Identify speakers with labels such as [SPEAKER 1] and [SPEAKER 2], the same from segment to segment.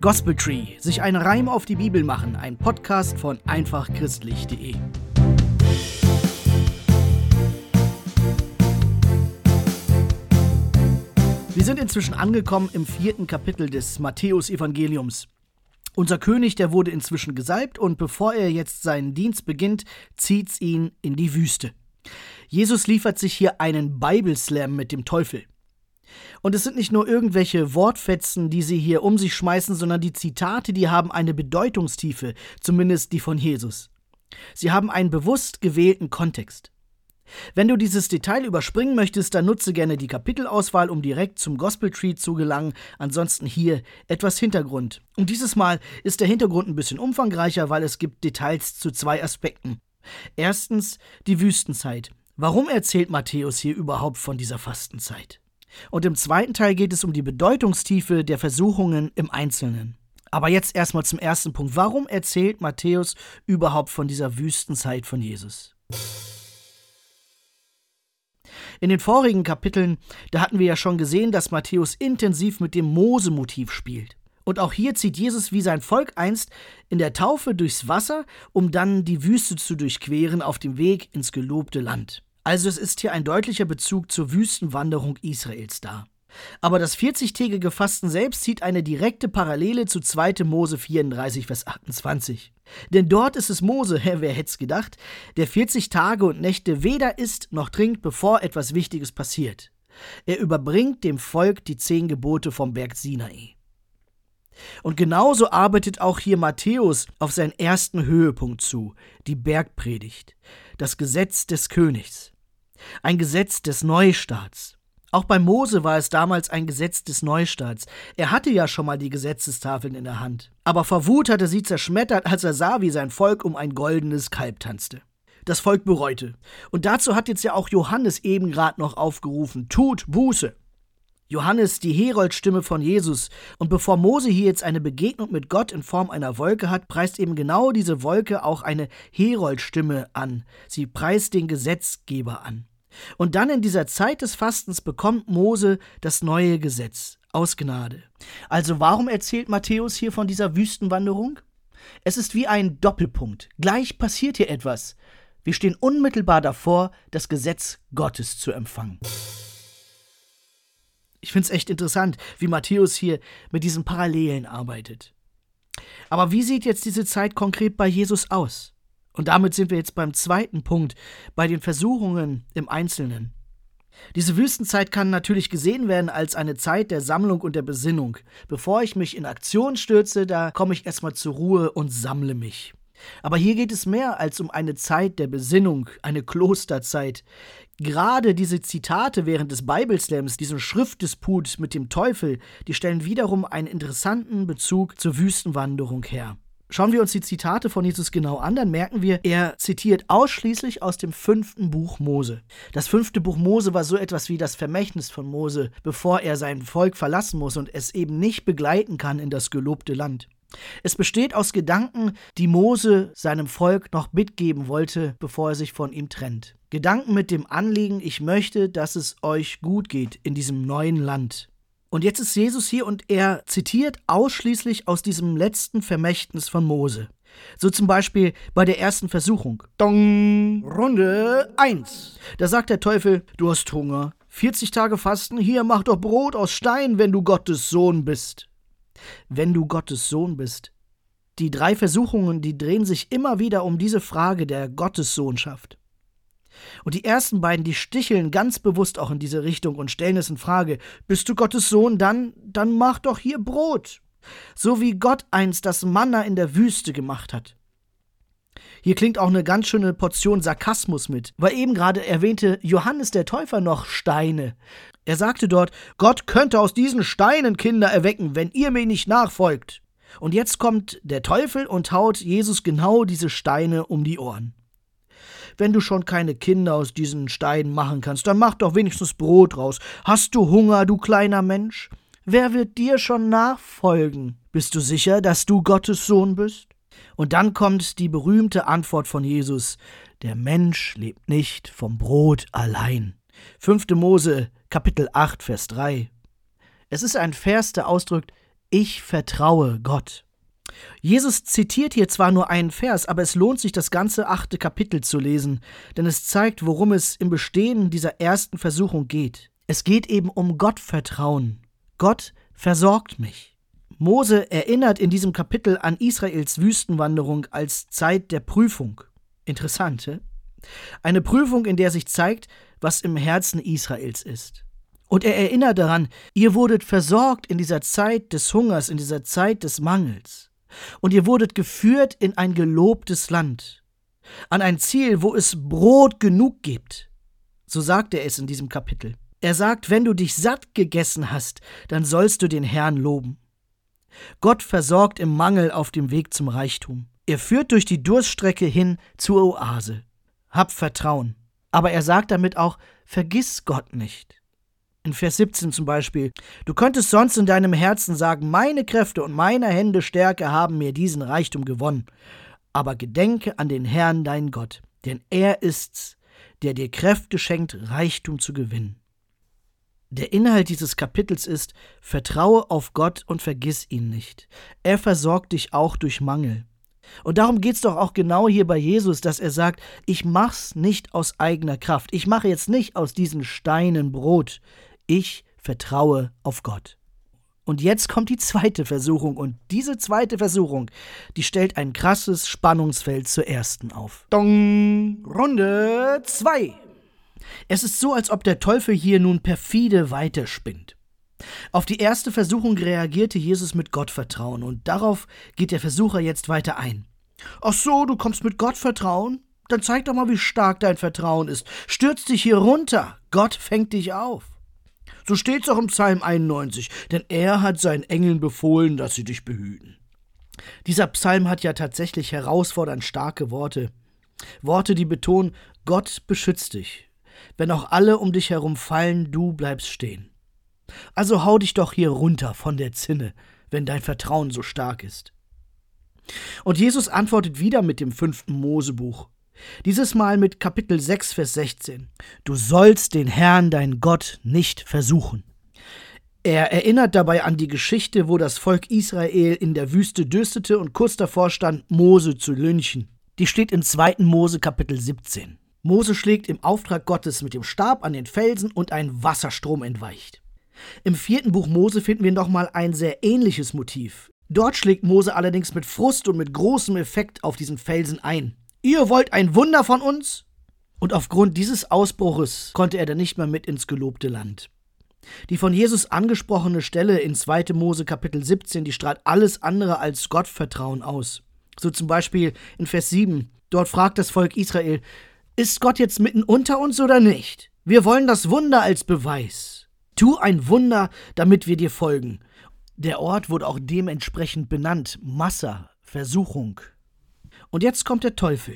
[SPEAKER 1] Gospel Tree, sich einen Reim auf die Bibel machen, ein Podcast von einfachchristlich.de. Wir sind inzwischen angekommen im vierten Kapitel des Matthäus-Evangeliums. Unser König, der wurde inzwischen gesalbt und bevor er jetzt seinen Dienst beginnt, zieht's ihn in die Wüste. Jesus liefert sich hier einen Bible-Slam mit dem Teufel. Und es sind nicht nur irgendwelche Wortfetzen, die sie hier um sich schmeißen, sondern die Zitate, die haben eine Bedeutungstiefe, zumindest die von Jesus. Sie haben einen bewusst gewählten Kontext. Wenn du dieses Detail überspringen möchtest, dann nutze gerne die Kapitelauswahl, um direkt zum Gospel Tree zu gelangen. Ansonsten hier etwas Hintergrund. Und dieses Mal ist der Hintergrund ein bisschen umfangreicher, weil es gibt Details zu zwei Aspekten. Erstens die Wüstenzeit. Warum erzählt Matthäus hier überhaupt von dieser Fastenzeit? Und im zweiten Teil geht es um die Bedeutungstiefe der Versuchungen im Einzelnen. Aber jetzt erstmal zum ersten Punkt. Warum erzählt Matthäus überhaupt von dieser Wüstenzeit von Jesus? In den vorigen Kapiteln, da hatten wir ja schon gesehen, dass Matthäus intensiv mit dem Mose-Motiv spielt. Und auch hier zieht Jesus wie sein Volk einst in der Taufe durchs Wasser, um dann die Wüste zu durchqueren auf dem Weg ins gelobte Land. Also es ist hier ein deutlicher Bezug zur Wüstenwanderung Israels da. Aber das 40-tägige Fasten selbst zieht eine direkte Parallele zu 2. Mose 34, Vers 28. Denn dort ist es Mose, wer hätte es gedacht, der 40 Tage und Nächte weder isst noch trinkt, bevor etwas Wichtiges passiert. Er überbringt dem Volk die zehn Gebote vom Berg Sinai. Und genauso arbeitet auch hier Matthäus auf seinen ersten Höhepunkt zu, die Bergpredigt, das Gesetz des Königs. Ein Gesetz des Neustarts. Auch bei Mose war es damals ein Gesetz des Neustarts. Er hatte ja schon mal die Gesetzestafeln in der Hand. Aber vor Wut hatte sie zerschmettert, als er sah, wie sein Volk um ein goldenes Kalb tanzte. Das Volk bereute. Und dazu hat jetzt ja auch Johannes eben gerade noch aufgerufen: Tut Buße. Johannes, die Heroldstimme von Jesus. Und bevor Mose hier jetzt eine Begegnung mit Gott in Form einer Wolke hat, preist eben genau diese Wolke auch eine Heroldstimme an. Sie preist den Gesetzgeber an. Und dann in dieser Zeit des Fastens bekommt Mose das neue Gesetz aus Gnade. Also warum erzählt Matthäus hier von dieser Wüstenwanderung? Es ist wie ein Doppelpunkt. Gleich passiert hier etwas. Wir stehen unmittelbar davor, das Gesetz Gottes zu empfangen. Ich finde es echt interessant, wie Matthäus hier mit diesen Parallelen arbeitet. Aber wie sieht jetzt diese Zeit konkret bei Jesus aus? Und damit sind wir jetzt beim zweiten Punkt, bei den Versuchungen im Einzelnen. Diese Wüstenzeit kann natürlich gesehen werden als eine Zeit der Sammlung und der Besinnung. Bevor ich mich in Aktion stürze, da komme ich erstmal zur Ruhe und sammle mich. Aber hier geht es mehr als um eine Zeit der Besinnung, eine Klosterzeit. Gerade diese Zitate während des Bibelslams, diesen Schriftdisput mit dem Teufel, die stellen wiederum einen interessanten Bezug zur Wüstenwanderung her. Schauen wir uns die Zitate von Jesus genau an, dann merken wir, er zitiert ausschließlich aus dem fünften Buch Mose. Das fünfte Buch Mose war so etwas wie das Vermächtnis von Mose, bevor er sein Volk verlassen muss und es eben nicht begleiten kann in das gelobte Land. Es besteht aus Gedanken, die Mose seinem Volk noch mitgeben wollte, bevor er sich von ihm trennt. Gedanken mit dem Anliegen, ich möchte, dass es euch gut geht in diesem neuen Land. Und jetzt ist Jesus hier und er zitiert ausschließlich aus diesem letzten Vermächtnis von Mose. So zum Beispiel bei der ersten Versuchung. Dong, Runde 1. Da sagt der Teufel, du hast Hunger. 40 Tage Fasten, hier mach doch Brot aus Stein, wenn du Gottes Sohn bist. Wenn du Gottes Sohn bist. Die drei Versuchungen, die drehen sich immer wieder um diese Frage der Gottessohnschaft. Und die ersten beiden, die sticheln ganz bewusst auch in diese Richtung und stellen es in Frage. Bist du Gottes Sohn, dann, dann mach doch hier Brot. So wie Gott einst das Manna in der Wüste gemacht hat. Hier klingt auch eine ganz schöne Portion Sarkasmus mit, weil eben gerade erwähnte Johannes der Täufer noch Steine. Er sagte dort, Gott könnte aus diesen Steinen Kinder erwecken, wenn ihr mir nicht nachfolgt. Und jetzt kommt der Teufel und haut Jesus genau diese Steine um die Ohren. Wenn du schon keine Kinder aus diesen Steinen machen kannst, dann mach doch wenigstens Brot raus. Hast du Hunger, du kleiner Mensch? Wer wird dir schon nachfolgen? Bist du sicher, dass du Gottes Sohn bist? Und dann kommt die berühmte Antwort von Jesus: Der Mensch lebt nicht vom Brot allein. 5. Mose, Kapitel 8, Vers 3. Es ist ein Vers, der ausdrückt: Ich vertraue Gott. Jesus zitiert hier zwar nur einen Vers, aber es lohnt sich, das ganze achte Kapitel zu lesen, denn es zeigt, worum es im Bestehen dieser ersten Versuchung geht. Es geht eben um Gottvertrauen. Gott versorgt mich. Mose erinnert in diesem Kapitel an Israels Wüstenwanderung als Zeit der Prüfung. Interessant? Eine Prüfung, in der sich zeigt, was im Herzen Israels ist. Und er erinnert daran, ihr wurdet versorgt in dieser Zeit des Hungers, in dieser Zeit des Mangels. Und ihr wurdet geführt in ein gelobtes Land, an ein Ziel, wo es Brot genug gibt. So sagt er es in diesem Kapitel. Er sagt, wenn du dich satt gegessen hast, dann sollst du den Herrn loben. Gott versorgt im Mangel auf dem Weg zum Reichtum. Er führt durch die Durststrecke hin zur Oase. Hab Vertrauen. Aber er sagt damit auch, vergiss Gott nicht. In Vers 17 zum Beispiel, du könntest sonst in deinem Herzen sagen, meine Kräfte und meine Hände Stärke haben mir diesen Reichtum gewonnen. Aber gedenke an den Herrn, dein Gott, denn er ist's, der dir Kräfte schenkt, Reichtum zu gewinnen. Der Inhalt dieses Kapitels ist, vertraue auf Gott und vergiss ihn nicht. Er versorgt dich auch durch Mangel. Und darum geht es doch auch genau hier bei Jesus, dass er sagt, ich mach's nicht aus eigener Kraft. Ich mache jetzt nicht aus diesen Steinen Brot. Ich vertraue auf Gott. Und jetzt kommt die zweite Versuchung und diese zweite Versuchung, die stellt ein krasses Spannungsfeld zur ersten auf. Dong, Runde 2. Es ist so, als ob der Teufel hier nun perfide weiterspinnt. Auf die erste Versuchung reagierte Jesus mit Gottvertrauen und darauf geht der Versucher jetzt weiter ein. Ach so, du kommst mit Gottvertrauen? Dann zeig doch mal, wie stark dein Vertrauen ist. Stürz dich hier runter. Gott fängt dich auf. So steht's auch im Psalm 91, denn er hat seinen Engeln befohlen, dass sie dich behüten. Dieser Psalm hat ja tatsächlich herausfordernd starke Worte. Worte, die betonen, Gott beschützt dich. Wenn auch alle um dich herum fallen, du bleibst stehen. Also hau dich doch hier runter von der Zinne, wenn dein Vertrauen so stark ist. Und Jesus antwortet wieder mit dem fünften Mosebuch. Dieses Mal mit Kapitel 6, Vers 16. Du sollst den Herrn, dein Gott, nicht versuchen. Er erinnert dabei an die Geschichte, wo das Volk Israel in der Wüste dürstete und kurz davor stand, Mose zu lynchen. Die steht in 2. Mose Kapitel 17. Mose schlägt im Auftrag Gottes mit dem Stab an den Felsen und ein Wasserstrom entweicht. Im vierten Buch Mose finden wir nochmal ein sehr ähnliches Motiv. Dort schlägt Mose allerdings mit Frust und mit großem Effekt auf diesen Felsen ein. Ihr wollt ein Wunder von uns? Und aufgrund dieses Ausbruches konnte er dann nicht mehr mit ins gelobte Land. Die von Jesus angesprochene Stelle in 2. Mose Kapitel 17, die strahlt alles andere als Gottvertrauen aus. So zum Beispiel in Vers 7. Dort fragt das Volk Israel, ist Gott jetzt mitten unter uns oder nicht? Wir wollen das Wunder als Beweis. Tu ein Wunder, damit wir dir folgen. Der Ort wurde auch dementsprechend benannt. Massa, Versuchung. Und jetzt kommt der Teufel.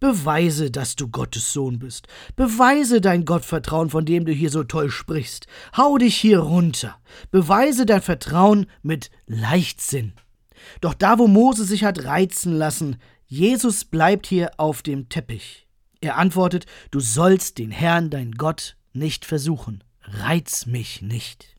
[SPEAKER 1] Beweise, dass du Gottes Sohn bist. Beweise dein Gottvertrauen, von dem du hier so toll sprichst. Hau dich hier runter. Beweise dein Vertrauen mit Leichtsinn. Doch da, wo Mose sich hat reizen lassen, Jesus bleibt hier auf dem Teppich. Er antwortet, du sollst den Herrn, dein Gott, nicht versuchen. Reiz mich nicht.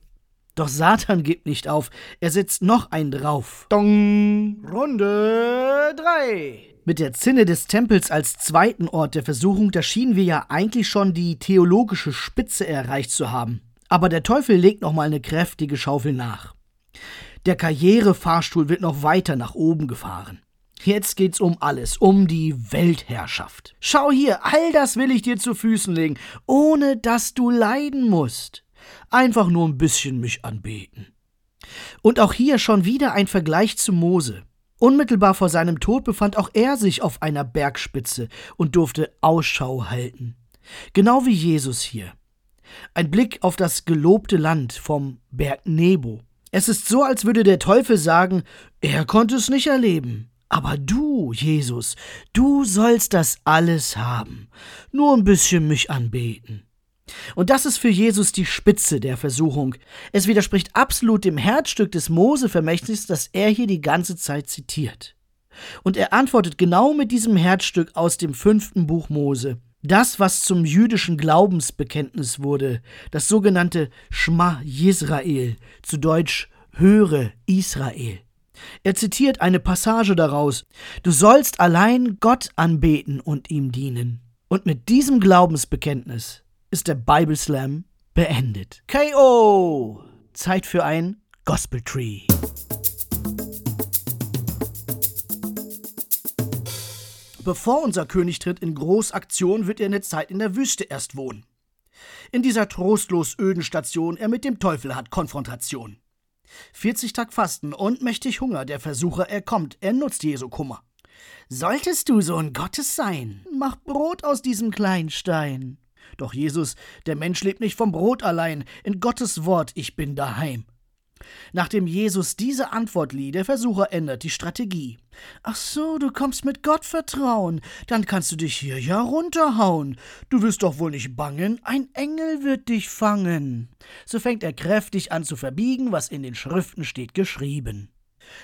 [SPEAKER 1] Doch Satan gibt nicht auf, er setzt noch einen drauf. Dong! Runde 3. Mit der Zinne des Tempels als zweiten Ort der Versuchung, da schienen wir ja eigentlich schon die theologische Spitze erreicht zu haben. Aber der Teufel legt noch mal eine kräftige Schaufel nach. Der Karrierefahrstuhl wird noch weiter nach oben gefahren. Jetzt geht's um alles, um die Weltherrschaft. Schau hier, all das will ich dir zu Füßen legen, ohne dass du leiden musst. Einfach nur ein bisschen mich anbeten. Und auch hier schon wieder ein Vergleich zu Mose. Unmittelbar vor seinem Tod befand auch er sich auf einer Bergspitze und durfte Ausschau halten. Genau wie Jesus hier. Ein Blick auf das gelobte Land vom Berg Nebo. Es ist so, als würde der Teufel sagen, er konnte es nicht erleben, aber du, Jesus, du sollst das alles haben. Nur ein bisschen mich anbeten. Und das ist für Jesus die Spitze der Versuchung. Es widerspricht absolut dem Herzstück des Mose-Vermächtnisses, das er hier die ganze Zeit zitiert. Und er antwortet genau mit diesem Herzstück aus dem fünften Buch Mose. Das, was zum jüdischen Glaubensbekenntnis wurde, das sogenannte Schma Yisrael, zu Deutsch Höre Israel. Er zitiert eine Passage daraus Du sollst allein Gott anbeten und ihm dienen. Und mit diesem Glaubensbekenntnis ist der Bible Slam beendet. KO! Zeit für ein Gospel Tree. Bevor unser König tritt in Großaktion, wird er eine Zeit in der Wüste erst wohnen. In dieser trostlos öden Station er mit dem Teufel hat Konfrontation. 40 Tag Fasten und mächtig Hunger, der Versucher, er kommt, er nutzt Jesu Kummer. Solltest du Sohn Gottes sein, mach Brot aus diesem kleinen Stein. Doch Jesus, der Mensch lebt nicht vom Brot allein, in Gottes Wort, ich bin daheim. Nachdem Jesus diese Antwort lieh, der Versucher ändert die Strategie. Ach so, du kommst mit Gott vertrauen, dann kannst du dich hier ja runterhauen. Du wirst doch wohl nicht bangen, ein Engel wird dich fangen. So fängt er kräftig an zu verbiegen, was in den Schriften steht geschrieben.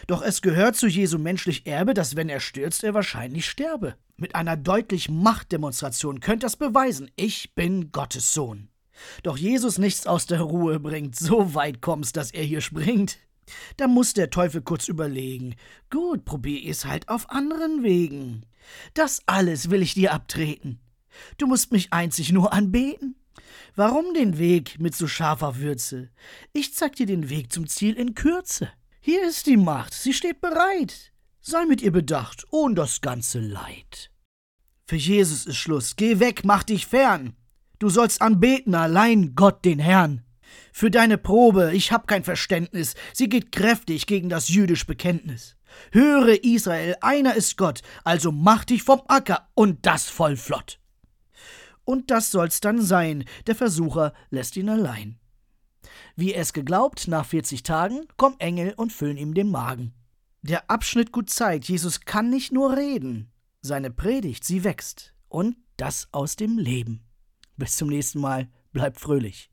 [SPEAKER 1] Doch es gehört zu Jesu menschlich Erbe, dass wenn er stürzt, er wahrscheinlich sterbe. Mit einer deutlichen Machtdemonstration könnt das beweisen, ich bin Gottes Sohn. Doch Jesus nichts aus der Ruhe bringt, so weit kommt's, dass er hier springt. Da muss der Teufel kurz überlegen. Gut, probier es halt auf anderen Wegen. Das alles will ich dir abtreten. Du musst mich einzig nur anbeten. Warum den Weg mit so scharfer Würze? Ich zeig dir den Weg zum Ziel in Kürze. Hier ist die Macht, sie steht bereit. Sei mit ihr bedacht, ohn das ganze Leid. Für Jesus ist Schluss. Geh weg, mach dich fern. Du sollst anbeten allein Gott den Herrn. Für deine Probe, ich hab kein Verständnis, sie geht kräftig gegen das jüdische Bekenntnis. Höre Israel, einer ist Gott, also mach dich vom Acker und das voll flott. Und das soll's dann sein, der Versucher lässt ihn allein. Wie es geglaubt, nach 40 Tagen kommen Engel und füllen ihm den Magen. Der Abschnitt gut zeigt, Jesus kann nicht nur reden, seine Predigt, sie wächst und das aus dem Leben. Bis zum nächsten Mal. Bleibt fröhlich.